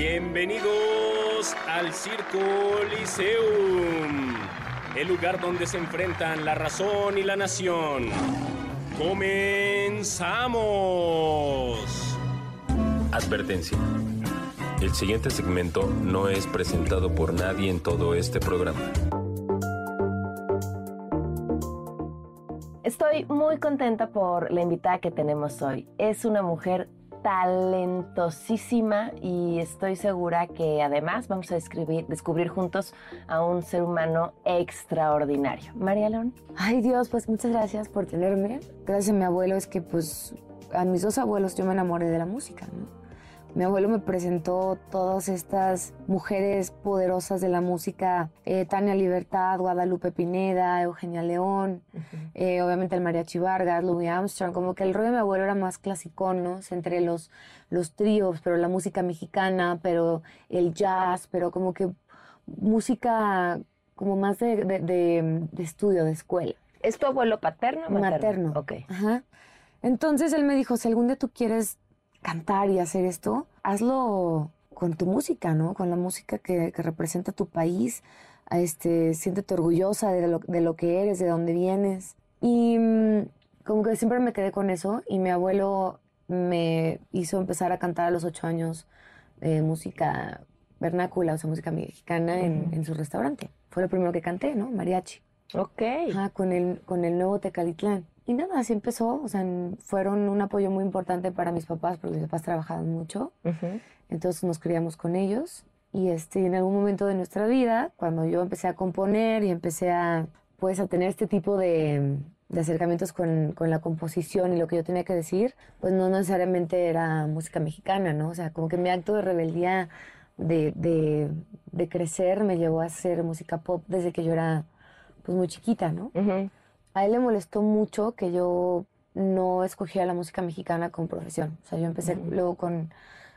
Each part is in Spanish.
Bienvenidos al Circo Liceum, el lugar donde se enfrentan la razón y la nación. ¡Comenzamos! Advertencia. El siguiente segmento no es presentado por nadie en todo este programa. Estoy muy contenta por la invitada que tenemos hoy. Es una mujer talentosísima y estoy segura que además vamos a describir- descubrir juntos a un ser humano extraordinario. María León. Ay Dios, pues muchas gracias por tenerme. Gracias a mi abuelo es que pues a mis dos abuelos yo me enamoré de la música, ¿no? Mi abuelo me presentó todas estas mujeres poderosas de la música, eh, Tania Libertad, Guadalupe Pineda, Eugenia León, eh, obviamente el Mariachi Vargas, Louis Armstrong, como que el rollo de mi abuelo era más clasicón, ¿no? Entre los, los tríos, pero la música mexicana, pero el jazz, pero como que música como más de, de- de- de estudio, de escuela. ¿Es tu abuelo paterno o materno? Materno. Ok. Ajá. Entonces él me dijo, si algún día tú quieres cantar y hacer esto, hazlo con tu música, ¿no? Con la música que, que representa tu país. Este, siéntete orgullosa de lo, de lo que eres, de dónde vienes. Y mm, como que siempre me quedé con eso y mi abuelo me hizo empezar a cantar a los ocho años eh, música vernácula, o sea, música mexicana en, en su restaurante. Fue lo primero que canté, ¿no? Mariachi. Ok. Con el, con el nuevo Tecalitlán. Y nada, así empezó. O sea, fueron un apoyo muy importante para mis papás, porque mis papás trabajaban mucho. Ujú. Entonces nos criamos con ellos. Y este, en algún momento de nuestra vida, cuando yo empecé a componer y empecé a, pues, a tener este tipo de, de acercamientos con, con la composición y lo que yo tenía que decir, pues no necesariamente era música mexicana, ¿no? O sea, como que mi acto de rebeldía de, de, de crecer me llevó a hacer música pop desde que yo era, pues, muy chiquita, ¿no? Ujú. A él le molestó mucho que yo no escogiera la música mexicana como profesión. O sea, yo empecé luego con,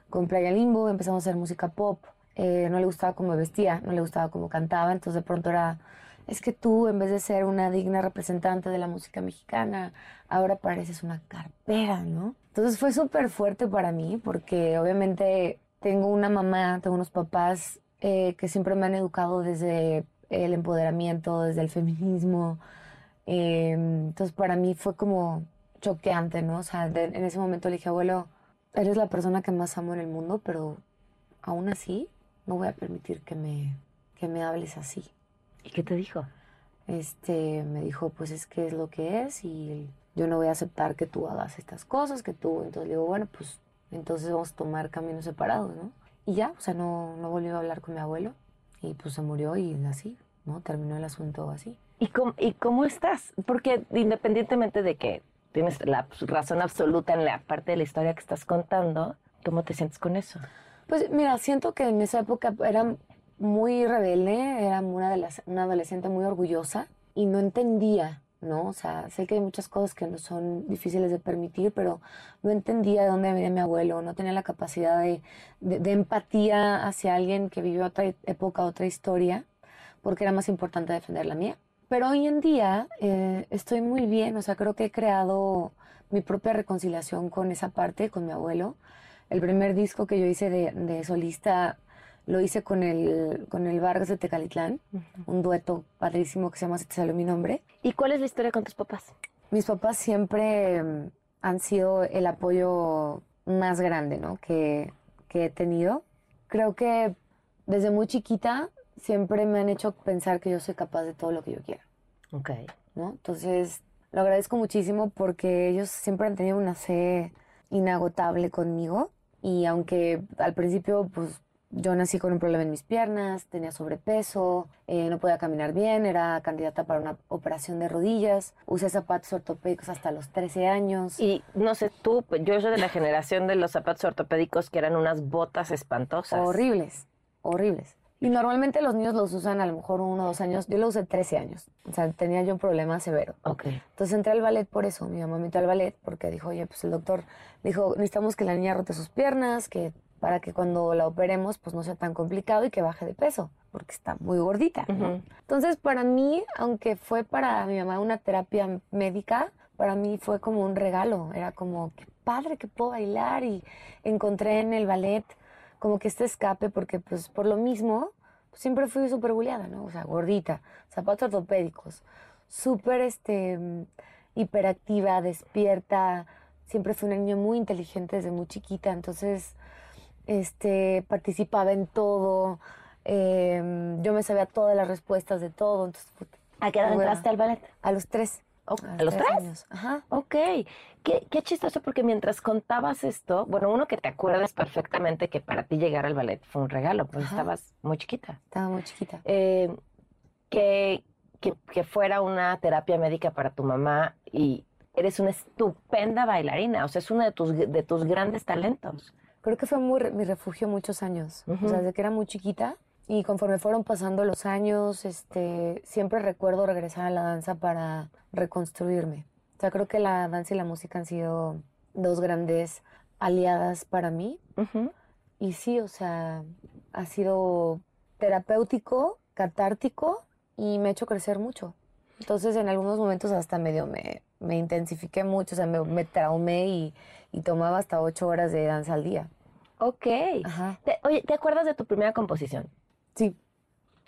con Playa Limbo, empezamos a hacer música pop. Eh, no le gustaba cómo vestía, no le gustaba cómo cantaba, entonces de pronto era, es que tú en vez de ser una digna representante de la música mexicana, ahora pareces una carpera, ¿no? Entonces fue súper fuerte para mí porque obviamente tengo una mamá, tengo unos papás eh, que siempre me han educado desde el empoderamiento, desde el feminismo, eh, entonces para mí fue como choqueante, ¿no? O sea, de- en ese momento le dije, abuelo, eres la persona que más amo en el mundo, pero aún así no voy a permitir que me, que me hables así. ¿Y qué te dijo? Este, me dijo, pues es que es lo que es y yo no voy a aceptar que tú hagas estas cosas, que tú, entonces le digo, bueno, pues entonces vamos a tomar caminos separados, ¿no? Y ya, o sea, no, no volvió a hablar con mi abuelo y pues se murió y así, ¿no? Terminó el asunto así. ¿Y cómo, ¿Y cómo estás? Porque independientemente de que tienes la razón absoluta en la parte de la historia que estás contando, ¿cómo te sientes con eso? Pues mira, siento que en esa época era muy rebelde, era una, de las, una adolescente muy orgullosa y no entendía, ¿no? O sea, sé que hay muchas cosas que no son difíciles de permitir, pero no entendía de dónde venía mi abuelo, no tenía la capacidad de, de- de empatía hacia alguien que vivió otra época, otra historia, porque era más importante defender la mía. Pero hoy en día eh, estoy muy bien, o sea, creo que he creado mi propia reconciliación con esa parte, con mi abuelo. El primer disco que yo hice de, de solista lo hice con el, con el Vargas de Tecalitlán, un dueto padrísimo que se llama Se te salió mi nombre. ¿Y cuál es la historia con tus papás? Mis papás siempre mm, han sido el apoyo más grande ¿no? que, que he tenido. Creo que desde muy chiquita siempre me han hecho pensar que yo soy capaz de todo lo que yo quiera. Ok. ¿no? Entonces, lo agradezco muchísimo porque ellos siempre han tenido una fe inagotable conmigo y aunque al principio pues yo nací con un problema en mis piernas, tenía sobrepeso, eh, no podía caminar bien, era candidata para una operación de rodillas, usé zapatos ortopédicos hasta los 13 años. Y no sé tú, yo soy de la generación de los zapatos ortopédicos que eran unas botas espantosas. Horribles, horribles. Y normalmente los niños los usan a lo mejor uno o dos años. Yo lo usé 13 años. O sea, tenía yo un problema severo. Ok. Entonces entré al ballet por eso. Mi mamá me metió al ballet porque dijo, oye, pues el doctor dijo, necesitamos que la niña rote sus piernas, que para que cuando la operemos pues no sea tan complicado y que baje de peso, porque está muy gordita. ¿no? Ujú. Entonces para mí, aunque fue para mi mamá una terapia médica, para mí fue como un regalo. Era como, qué padre que puedo bailar y encontré en el ballet como que este escape porque pues por lo mismo pues, siempre fui súper buleada, ¿no? O sea, gordita, zapatos ortopédicos, súper este, hiperactiva, despierta. Siempre fui una niña muy inteligente desde muy chiquita, entonces este, participaba en todo. em, yo me sabía todas las respuestas de todo. Entonces, ¿A qué edad entraste al ballet? a los tres. Ok, ¿a los tres? años. Ajá. Ok, qué, qué chistoso porque mientras contabas esto, bueno, uno que te acuerdas perfectamente que para ti llegar al ballet fue un regalo, porque Ajá. estabas muy chiquita. Estaba muy chiquita. Eh, que, que, que fuera una terapia médica para tu mamá y eres una estupenda bailarina, o sea, es uno de tus, de tus grandes talentos. Creo que fue muy mi refugio muchos años. O sea, desde que era muy chiquita. Y conforme fueron pasando los años, este, siempre recuerdo regresar a la danza para reconstruirme. O sea, creo que la danza y la música han sido dos grandes aliadas para mí. Ujú. Y sí, o sea, ha sido terapéutico, catártico y me ha hecho crecer mucho. Entonces, en algunos momentos hasta medio me, me intensifiqué mucho, o sea, me, me traumé y, y tomaba hasta ocho horas de danza al día. Ok. Ajá. Te- oye, ¿te acuerdas de tu primera composición? Sí,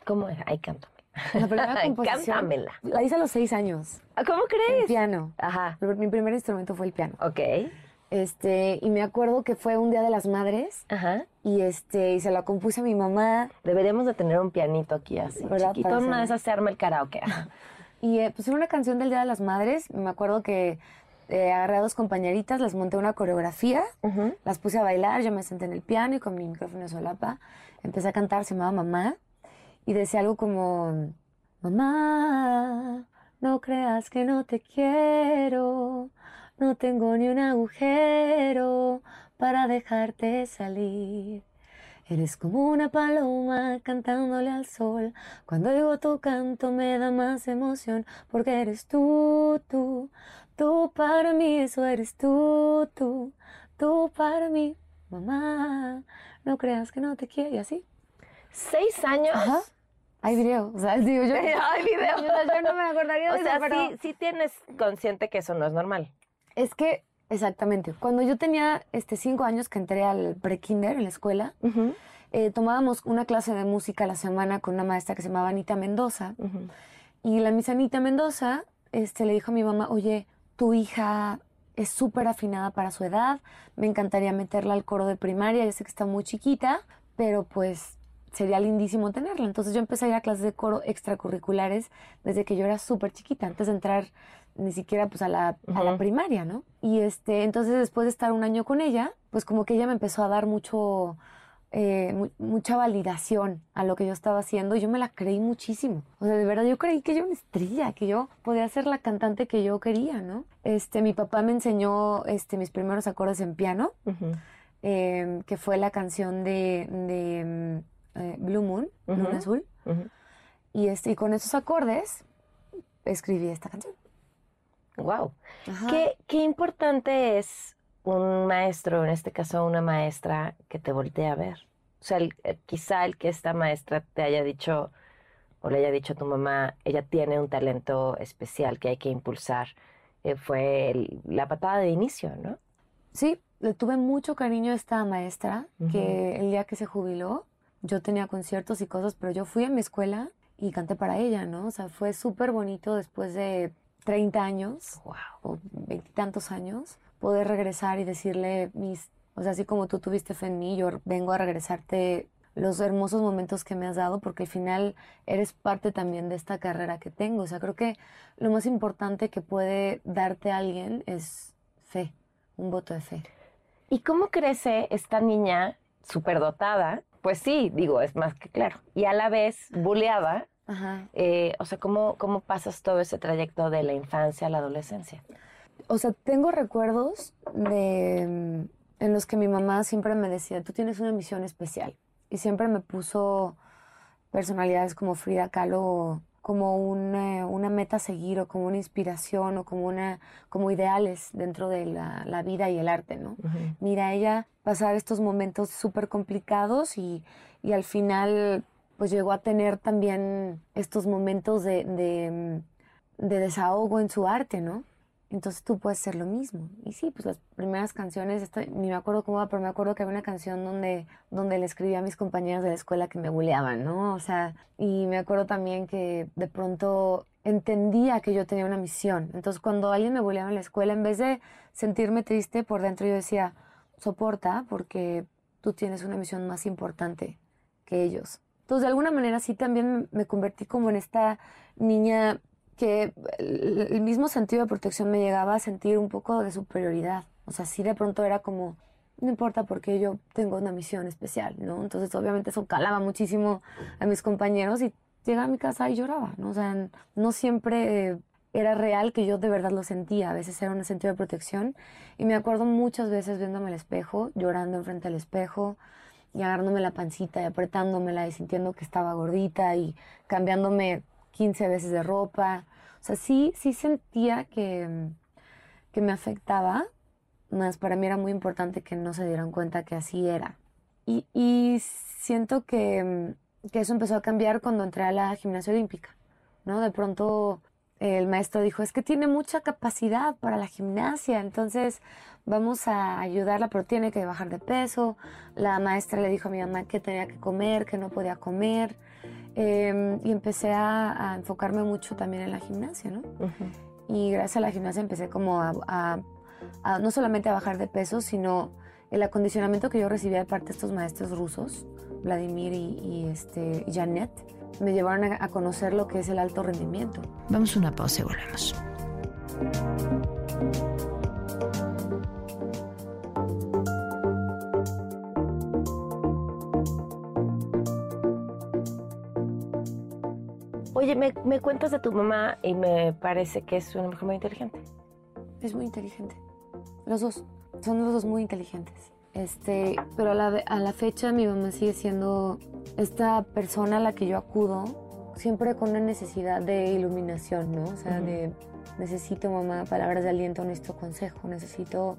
¿Cómo era? Ay, cántame. la primera composición Cántamela. la hice a los seis años, Ah, ¿Cómo crees? piano. Ajá. Mi primer instrumento fue el piano. Ok. Este, y me acuerdo que fue un día de las madres Ajá. y este, y se la compuse a mi mamá Deberíamos de tener un pianito aquí así, ¿Verdad? chiquito. Para en Una de hacer- esas se arma el karaoke. Y eh, pues era una canción del Día de las Madres. Me acuerdo que eh, agarré a dos compañeritas, les monté una coreografía, las puse a bailar, yo me senté en el piano y con mi micrófono de solapa empecé a cantar, se llamaba Mamá, y decía algo como, Mamá, no creas que no te quiero, no tengo ni un agujero para dejarte salir. Eres como una paloma cantándole al sol. Cuando oigo tu canto me da más emoción porque eres tú, tú, tú para mí, eso eres tú, tú, tú para mí, mamá. No creas que no te quiero y así. ¿Seis años? Ajá. Hay video, o sea, digo yo. Hay video. Yo, yo no me acordaría de O eso, sea, pero sí, sí tienes consciente que eso no es normal. es que exactamente. Cuando yo tenía este cinco años que entré al pre-kinder en la escuela, eh, tomábamos una clase de música a la semana con una maestra que se llamaba Anita Mendoza. Y la Miss Anita Mendoza este, le dijo a mi mamá, oye, tu hija es súper afinada para su edad, me encantaría meterla al coro de primaria, ya sé que está muy chiquita, pero pues sería lindísimo tenerla. Entonces yo empecé a ir a clases de coro extracurriculares desde que yo era súper chiquita, antes de entrar ni siquiera pues a la, a la primaria, ¿no? Y este, entonces después de estar un año con ella, pues como que ella me empezó a dar mucho, eh, mu- mucha validación a lo que yo estaba haciendo y yo me la creí muchísimo. O sea, de verdad yo creí que yo era una estrella, que yo podía ser la cantante que yo quería, ¿no? Este, mi papá me enseñó este, mis primeros acordes en piano, em, que fue la canción de, de, em, eh, Blue Moon, Luna Ujú. Azul. Y, este, y con esos acordes escribí esta canción. Wow. Ajá. ¿Qué, qué importante es un maestro, en este caso una maestra, que te voltee a ver? O sea, el- eh, quizá el que esta maestra te haya dicho o le haya dicho a tu mamá, ella tiene un talento especial que hay que impulsar, eh, fue el- la patada de inicio, ¿no? Sí, le tuve mucho cariño a esta maestra, que el día que se jubiló, yo tenía conciertos y cosas, pero yo fui a mi escuela y canté para ella, ¿no? O sea, fue súper bonito después de 30 años Wow. o veintitantos años, poder regresar y decirle mis, o sea, así como tú tuviste fe en mí, yo vengo a regresarte los hermosos momentos que me has dado, porque al final eres parte también de esta carrera que tengo. O sea, creo que lo más importante que puede darte alguien es fe, un voto de fe. ¿Y cómo crece esta niña superdotada pues sí, digo, es más que claro. Y a la vez, buleaba. Ajá. eh, o sea, ¿cómo, ¿cómo pasas todo ese trayecto de la infancia a la adolescencia? O sea, tengo recuerdos de mm, en los que mi mamá siempre me decía, tú tienes una misión especial. Y siempre me puso personalidades como Frida Kahlo como una, una meta a seguir o como una inspiración o como, una, como ideales dentro de la, la vida y el arte, ¿no? Mira, ella pasar estos momentos súper complicados y, y al final pues llegó a tener también estos momentos de, de, mm, de desahogo en su arte, ¿no? Entonces tú puedes hacer lo mismo. Y sí, pues las primeras canciones, esto- ni me acuerdo cómo va, pero me acuerdo que había una canción donde, donde le escribía a mis compañeros de la escuela que me buleaban, ¿no? O sea, y me acuerdo también que de pronto entendía que yo tenía una misión. Entonces cuando alguien me buleaba en la escuela, en vez de sentirme triste por dentro, yo decía, soporta porque tú tienes una misión más importante que ellos. Entonces, de alguna manera sí también me convertí como en esta niña que el, mismo sentido de protección me llegaba a sentir un poco de superioridad. O sea, sí de pronto era como, no importa porque yo tengo una misión especial, ¿no? Entonces, obviamente eso calaba muchísimo a mis compañeros y llegaba a mi casa y lloraba, ¿no? O sea, no siempre era real que yo de verdad lo sentía. A veces era un sentido de protección. Y me acuerdo muchas veces viéndome al espejo, llorando enfrente al espejo y agarrándome la pancita y apretándomela y sintiendo que estaba gordita y cambiándome 15 veces de ropa. O sea, sí, sí sentía que, que me afectaba, más para mí era muy importante que no se dieran cuenta que así era. Y, y siento que, que eso empezó a cambiar cuando entré a la gimnasia olímpica, ¿no? De pronto el maestro dijo, es que tiene mucha capacidad para la gimnasia, entonces vamos a ayudarla, pero tiene que bajar de peso. La maestra le dijo a mi mamá que tenía que comer, que no podía comer. Eh, y empecé a, a, enfocarme mucho también en la gimnasia, ¿no? Uh -huh. Y gracias a la gimnasia empecé como a, a, a, no solamente a bajar de peso, sino el acondicionamiento que yo recibía de parte de estos maestros rusos, Vladimir y, y este, Janet, me llevaron a, a conocer lo que es el alto rendimiento. Vamos a una pausa y volvemos. Oye, me, me, cuentas de tu mamá y me parece que es una mujer muy inteligente. Es muy inteligente. Los dos. Son los dos muy inteligentes. Este, pero a la, a la fecha mi mamá sigue siendo esta persona a la que yo acudo, siempre con una necesidad de iluminación, ¿no? O sea, uh -huh. de necesito, mamá, palabras de aliento, necesito consejo, necesito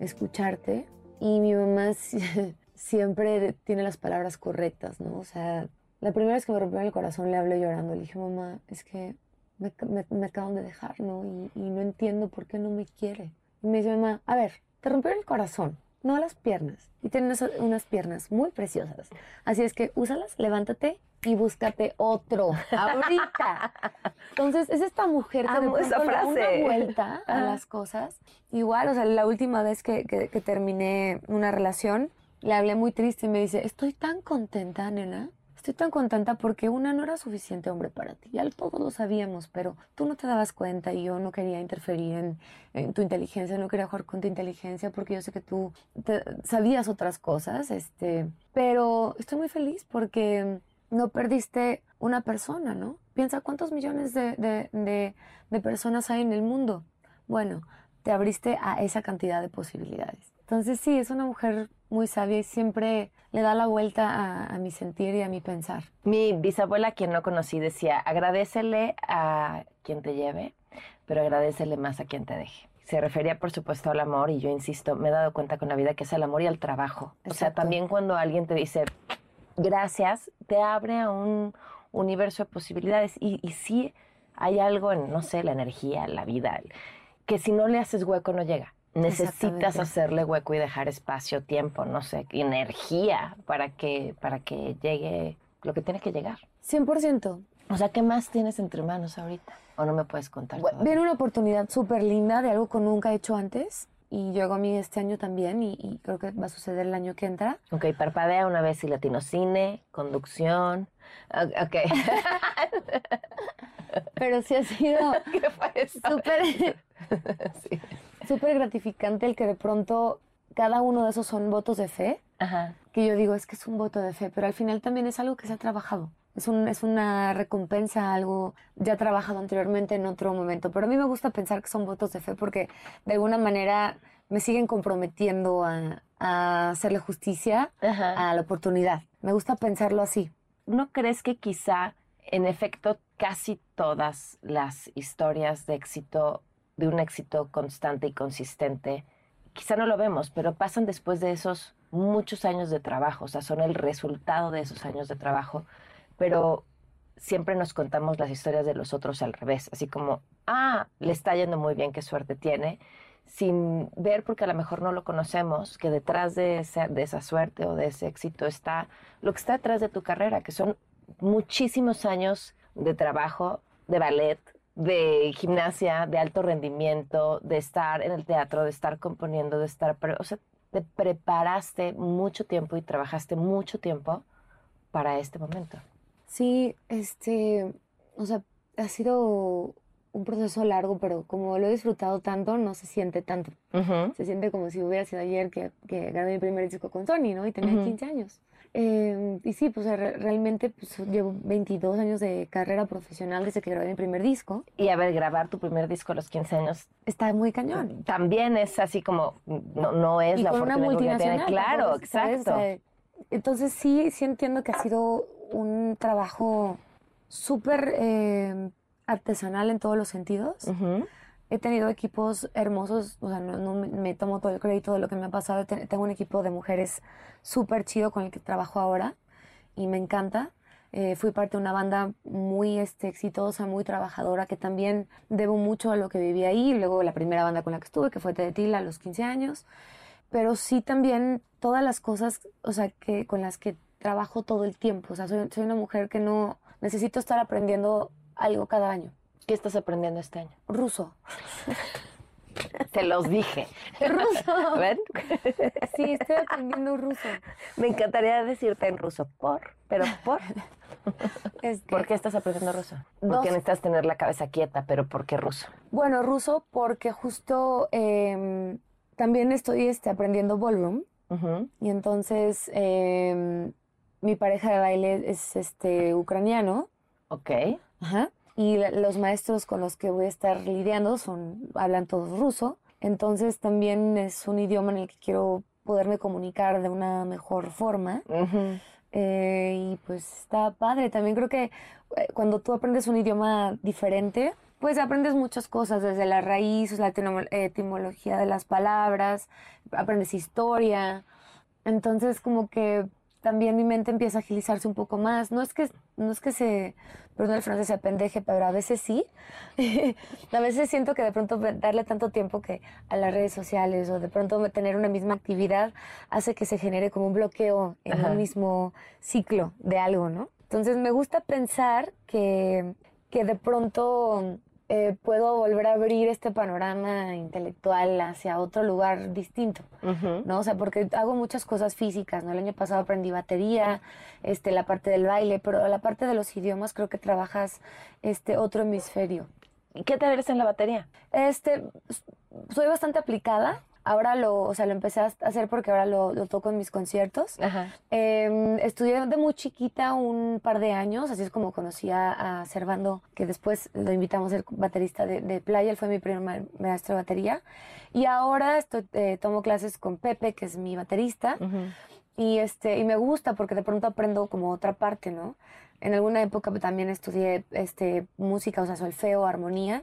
escucharte. Y mi mamá siempre tiene las palabras correctas, ¿no? O sea, la primera vez que me rompió el corazón le hablé llorando. Le dije, mamá, es que me, me, me acaban de dejar, ¿no? Y, y, no entiendo por qué no me quiere. Y me dice, mamá, a ver, te rompió el corazón, no las piernas. Y tienes unas, piernas muy preciosas. Así es que úsalas, levántate y búscate otro ahorita. Entonces, es esta mujer que Amo de esa pronto le da una vuelta a las cosas. Igual, o sea, la última vez que, que, que terminé una relación, le hablé muy triste y me dice, estoy tan contenta, nena. Estoy tan contenta porque una no era suficiente hombre para ti. Ya todos lo sabíamos, pero tú no te dabas cuenta y yo no quería interferir en, tu inteligencia, no quería jugar con tu inteligencia porque yo sé que tú te, sabías otras cosas. Este, pero estoy muy feliz porque no perdiste una persona, ¿no? Piensa cuántos millones de, de, de, de personas hay en el mundo. Bueno, te abriste a esa cantidad de posibilidades. Entonces sí, es una mujer muy sabia y siempre le da la vuelta a, a, mi sentir y a mi pensar. Mi bisabuela, quien no conocí, decía, agradecele a quien te lleve, pero agradecele más a quien te deje. Se refería, por supuesto, al amor y yo insisto, me he dado cuenta con la vida que es el amor y el trabajo. Exacto. O sea, también cuando alguien te dice gracias, te abre a un universo de posibilidades y, y sí hay algo en, no sé, la energía, la vida, que si no le haces hueco no llega necesitas hacerle hueco y dejar espacio, tiempo, no sé, energía para que, para que llegue lo que tiene que llegar. 100%. O sea, ¿qué más tienes entre manos ahorita? ¿O no me puedes contar? Bueno, viene una oportunidad súper linda de algo que nunca he hecho antes y llegó a mí este año también y, y, creo que va a suceder el año que entra. Ok, parpadea una vez y latino cine, conducción. Ok. Pero sí ha sido súper sí. Súper gratificante el que de pronto cada uno de esos son votos de fe Ajá. que yo digo es que es un voto de fe, pero al final también es algo que se ha trabajado. Es, un, es una recompensa, algo ya trabajado anteriormente en otro momento. Pero a mí me gusta pensar que son votos de fe porque de alguna manera me siguen comprometiendo a, a hacerle justicia Ajá. a la oportunidad. Me gusta pensarlo así. ¿No crees que quizá, en efecto, casi todas las historias de éxito, de un éxito constante y consistente, quizá no lo vemos, pero pasan después de esos muchos años de trabajo, o sea, son el resultado de esos años de trabajo, pero siempre nos contamos las historias de los otros al revés, así como, ah, le está yendo muy bien, qué suerte tiene, sin ver, porque a lo mejor no lo conocemos, que detrás de esa, de esa suerte o de ese éxito está lo que está detrás de tu carrera, que son muchísimos años de trabajo, de ballet, de gimnasia, de alto rendimiento, de estar en el teatro, de estar componiendo, de estar, pre- o sea, te preparaste mucho tiempo y trabajaste mucho tiempo para este momento. Sí, este, o sea, ha sido un proceso largo, pero como lo he disfrutado tanto, no se siente tanto. Se siente como si hubiera sido ayer que, que grabé mi primer disco con Sony, ¿no? Y tenía Ujú. 15 años. Eh, y sí, pues re- realmente pues, llevo 22 años de carrera profesional desde que grabé mi primer disco. Y a ver, grabar tu primer disco a los 15 años Está muy cañón. también es así como, no, no es y la con una uno tiene. multinacional. Claro, ¿sabes? exacto. O sea, entonces sí, sí entiendo que ha sido un trabajo súper eh, artesanal en todos los sentidos. Ujú. He tenido equipos hermosos, o sea, no, no me, tomo todo el crédito de lo que me ha pasado. Te- Tengo un equipo de mujeres súper chido con el que trabajo ahora y me encanta. Eh, fui parte de una banda muy este, exitosa, muy trabajadora, que también debo mucho a lo que viví ahí. Luego la primera banda con la que estuve, que fue Tedetila a los 15 años. Pero sí también todas las cosas, o sea, que, con las que trabajo todo el tiempo. O sea, soy, soy una mujer que no necesito estar aprendiendo algo cada año. ¿Qué estás aprendiendo este año? Ruso. Te los dije. Ruso. ¿Ven? Sí, estoy aprendiendo ruso. Me encantaría decirte en ruso, por, pero por. Este, ¿Por qué estás aprendiendo ruso? Dos. Porque necesitas tener la cabeza quieta, pero ¿por qué ruso? Bueno, ruso porque justo em, también estoy este, aprendiendo ballroom y entonces em, mi pareja de baile es este ucraniano Ok. Ajá. Y la- los maestros con los que voy a estar lidiando son hablan todos ruso, entonces también es un idioma en el que quiero poderme comunicar de una mejor forma. Eh, y pues está padre. También creo que eh, cuando tú aprendes un idioma diferente, pues aprendes muchas cosas, desde la raíz, la etimo- etimología de las palabras, aprendes historia. Entonces como que también mi mente empieza a agilizarse un poco más. No es que, no es que se, perdón el francés, se apendeje, pero a veces sí. a veces siento que de pronto darle tanto tiempo que a las redes sociales o de pronto tener una misma actividad hace que se genere como un bloqueo en Ajá. un mismo ciclo de algo, ¿no? Entonces me gusta pensar que, que de pronto eh, puedo volver a abrir este panorama intelectual hacia otro lugar distinto. ¿no? O sea, porque hago muchas cosas físicas, ¿no? El año pasado aprendí batería, este, la parte del baile, pero la parte de los idiomas creo que trabajas este otro hemisferio. ¿Y qué te eres en la batería? Este, soy bastante aplicada. Ahora lo, o sea, lo empecé a hacer porque ahora lo, lo toco en mis conciertos. Ajá. Eh, estudié de muy chiquita un par de años, así es como conocí a, a Servando, que después lo invitamos a ser baterista de, de playa, él fue mi primer ma- maestro de batería. Y ahora estoy, eh, tomo clases con Pepe, que es mi baterista, Ujú. y, este, y me gusta porque de pronto aprendo como otra parte, ¿no? En alguna época también estudié este, música, o sea, solfeo, armonía,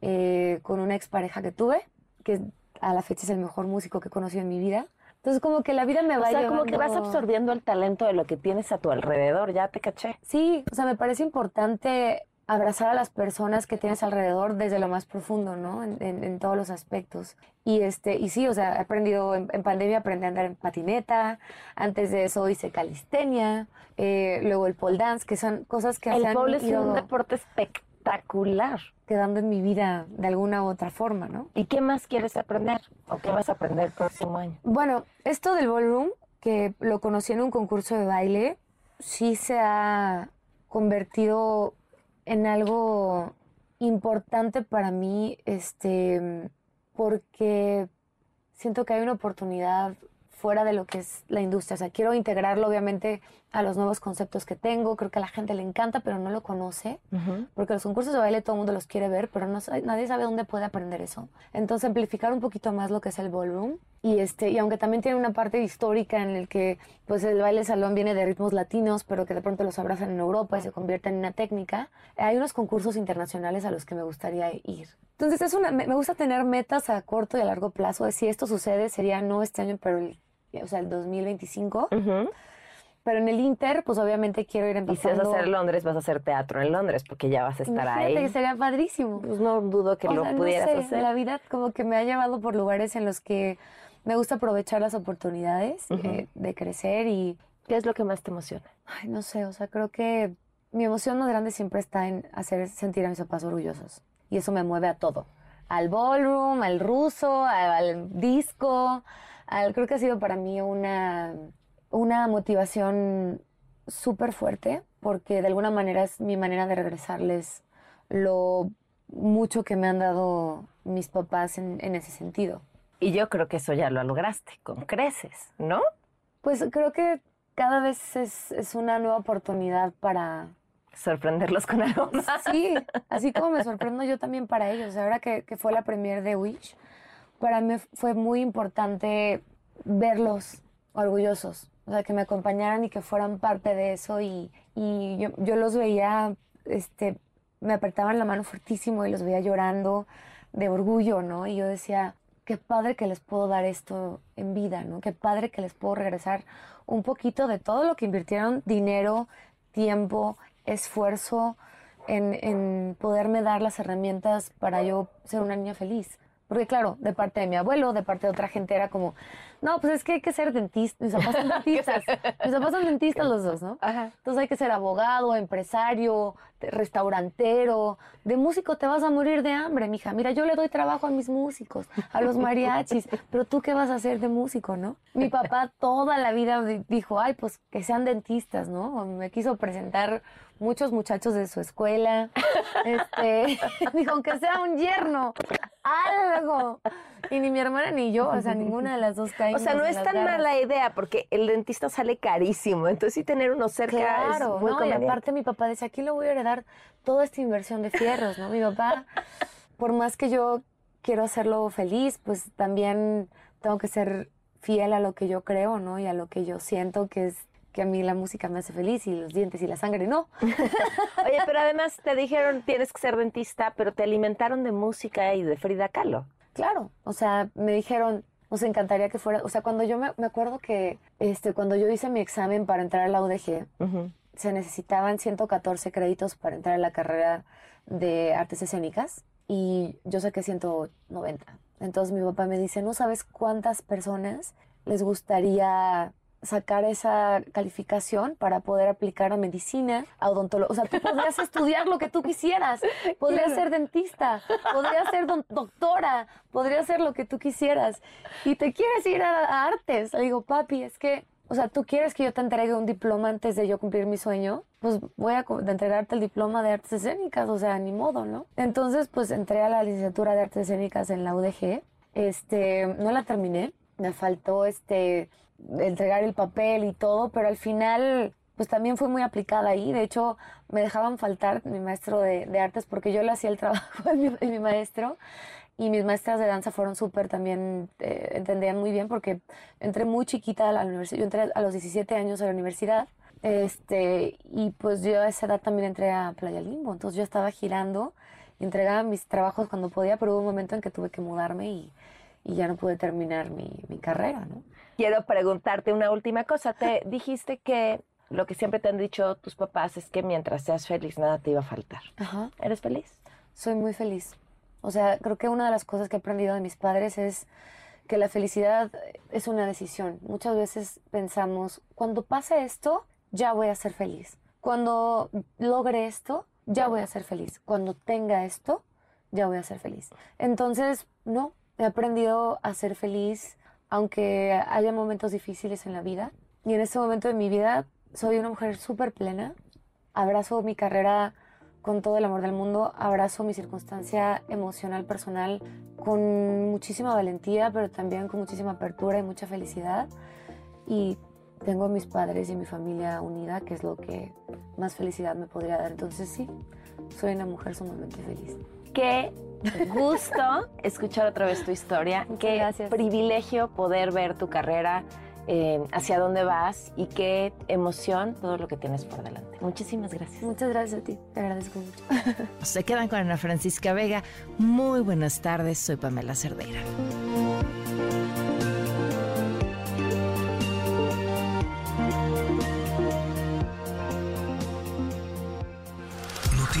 eh, con una expareja que tuve, que a la fecha es el mejor músico que he conocido en mi vida. Entonces como que la vida me O va sea, como que vas llevando- absorbiendo el talento de lo que tienes a tu alrededor, ya te caché. Sí, o sea, me parece importante abrazar a las personas que tienes alrededor desde lo más profundo, ¿no? En, en- en todos los aspectos. Y este, y sí, o sea, he aprendido, en, en pandemia aprendí a andar en patineta, antes de eso hice calistenia, eh, luego el pole dance, que son cosas que El pole es ido un deporte espectacular. Quedando en mi vida de alguna u otra forma, ¿no? ¿Y qué más quieres aprender? ¿O qué vas a aprender el próximo año? Bueno, esto del ballroom, que lo conocí en un concurso de baile, sí se ha convertido en algo importante para mí, este, porque siento que hay una oportunidad fuera de lo que es la industria. O sea, quiero integrarlo obviamente a los nuevos conceptos que tengo. Creo que a la gente le encanta, pero no lo conoce. Porque los concursos de baile todo el mundo los quiere ver, pero no, nadie sabe dónde puede aprender eso. Entonces, amplificar un poquito más lo que es el ballroom. Y, este, y aunque también tiene una parte histórica en el que pues el baile salón viene de ritmos latinos, pero que de pronto los abrazan en Europa y se convierten en una técnica, hay unos concursos internacionales a los que me gustaría ir. Entonces, es una, me gusta tener metas a corto y a largo plazo. Si esto sucede, sería no este año, pero el, o sea, el 2025. Ujú. Pero en el Inter, pues obviamente quiero ir Y si vas empezando. a hacer Londres, vas a hacer teatro en Londres, porque ya vas a estar Imagínate ahí. que sería padrísimo. Pues no dudo que O lo sea, no pudieras sé, hacer. La vida como que me ha llevado por lugares en los que me gusta aprovechar las oportunidades Ujú. eh, de crecer y, ¿Qué es lo que más te emociona? ay, no sé, o sea, creo que mi emoción más grande siempre está en hacer sentir a mis papás orgullosos. Y eso me mueve a todo. Al ballroom, al ruso, al, al disco. al- creo que ha sido para mí una, una motivación súper fuerte porque de alguna manera es mi manera de regresarles lo mucho que me han dado mis papás en, en ese sentido. Y yo creo que eso ya lo lograste con creces, ¿no? Pues creo que cada vez es, es una nueva oportunidad para... Sorprenderlos con algo más. Sí, así como me sorprendo yo también para ellos. Ahora que, que fue la premier de Wish, para mí fue muy importante verlos orgullosos, o sea, que me acompañaran y que fueran parte de eso y, y yo, yo los veía, este, me apretaban la mano fuertísimo y los veía llorando de orgullo, ¿no? Y yo decía, qué padre que les puedo dar esto en vida, ¿no? Qué padre que les puedo regresar un poquito de todo lo que invirtieron, dinero, tiempo, esfuerzo, en, en poderme dar las herramientas para yo ser una niña feliz. Porque claro, de parte de mi abuelo, de parte de otra gente era como, no, pues es que hay que ser dentista. Mis papás son dentistas. Mis papás son dentistas los dos, ¿no? Ajá. Entonces hay que ser abogado, empresario, te- restaurantero. De músico te vas a morir de hambre, mija. Mira, yo le doy trabajo a mis músicos, a los mariachis, pero tú qué vas a hacer de músico, ¿no? Mi papá toda la vida di- dijo, ay, pues que sean dentistas, ¿no? Me quiso presentar muchos muchachos de su escuela. Este, dijo, aunque sea un yerno, algo. Y ni mi hermana ni yo, o sea, ninguna de las dos O sea, no es tan garras. mala idea porque el dentista sale carísimo. Entonces, sí tener uno cerca Claro, es muy ¿no? Y aparte mi papá dice, aquí le voy a heredar toda esta inversión de fierros, ¿no? Mi papá, por más que yo quiero hacerlo feliz, pues también tengo que ser fiel a lo que yo creo, ¿no? Y a lo que yo siento que es que a mí la música me hace feliz y los dientes y la sangre no. Oye, pero además te dijeron tienes que ser dentista, pero te alimentaron de música y de Frida Kahlo. Claro, o sea, me dijeron, nos encantaría que fuera, o sea, cuando yo me, me acuerdo que este, cuando yo hice mi examen para entrar a la UDG, se necesitaban 114 créditos para entrar a la carrera de artes escénicas y yo saqué 190. Entonces mi papá me dice, no sabes cuántas personas les gustaría sacar esa calificación para poder aplicar a medicina, a odontología. O sea, tú podrías estudiar lo que tú quisieras. Podrías ser dentista, podrías ser doctora, podrías ser lo que tú quisieras. Y te quieres ir a, a artes. Le digo, papi, es que, o sea, tú quieres que yo te entregue un diploma antes de yo cumplir mi sueño, pues voy a entregarte el diploma de artes escénicas, o sea, ni modo, ¿no? Entonces, pues entré a la licenciatura de artes escénicas en la UDG. Este, no la terminé, me faltó este entregar el papel y todo, pero al final pues también fue muy aplicada ahí. De hecho, me dejaban faltar mi maestro de, de artes porque yo le hacía el trabajo de mi, de mi maestro. Y mis maestras de danza fueron súper también, eh, entendían muy bien porque entré muy chiquita a la universidad. Yo entré a los 17 años a la universidad. Este, y pues yo a esa edad también entré a Playa Limbo. Entonces yo estaba girando entregaba mis trabajos cuando podía, pero hubo un momento en que tuve que mudarme y, y ya no pude terminar mi, mi carrera, ¿no? Quiero preguntarte una última cosa. Te dijiste que lo que siempre te han dicho tus papás es que mientras seas feliz nada te iba a faltar. Ajá. ¿Eres feliz? Soy muy feliz. O sea, creo que una de las cosas que he aprendido de mis padres es que la felicidad es una decisión. Muchas veces pensamos, cuando pase esto, ya voy a ser feliz. Cuando logre esto, ya voy a ser feliz. Cuando tenga esto, ya voy a ser feliz. Entonces, no, he aprendido a ser feliz aunque haya momentos difíciles en la vida. Y en este momento de mi vida soy una mujer súper plena. Abrazo mi carrera con todo el amor del mundo, abrazo mi circunstancia emocional personal con muchísima valentía, pero también con muchísima apertura y mucha felicidad. Y tengo a mis padres y mi familia unida, que es lo que más felicidad me podría dar. Entonces sí, soy una mujer sumamente feliz. Qué gusto escuchar otra vez tu historia. Qué gracias. privilegio poder ver tu carrera, eh, hacia dónde vas y qué emoción todo lo que tienes por delante. Muchísimas gracias. Muchas gracias a ti, te agradezco mucho. Se quedan con Ana Francisca Vega. Muy buenas tardes, soy Pamela Cerdeira.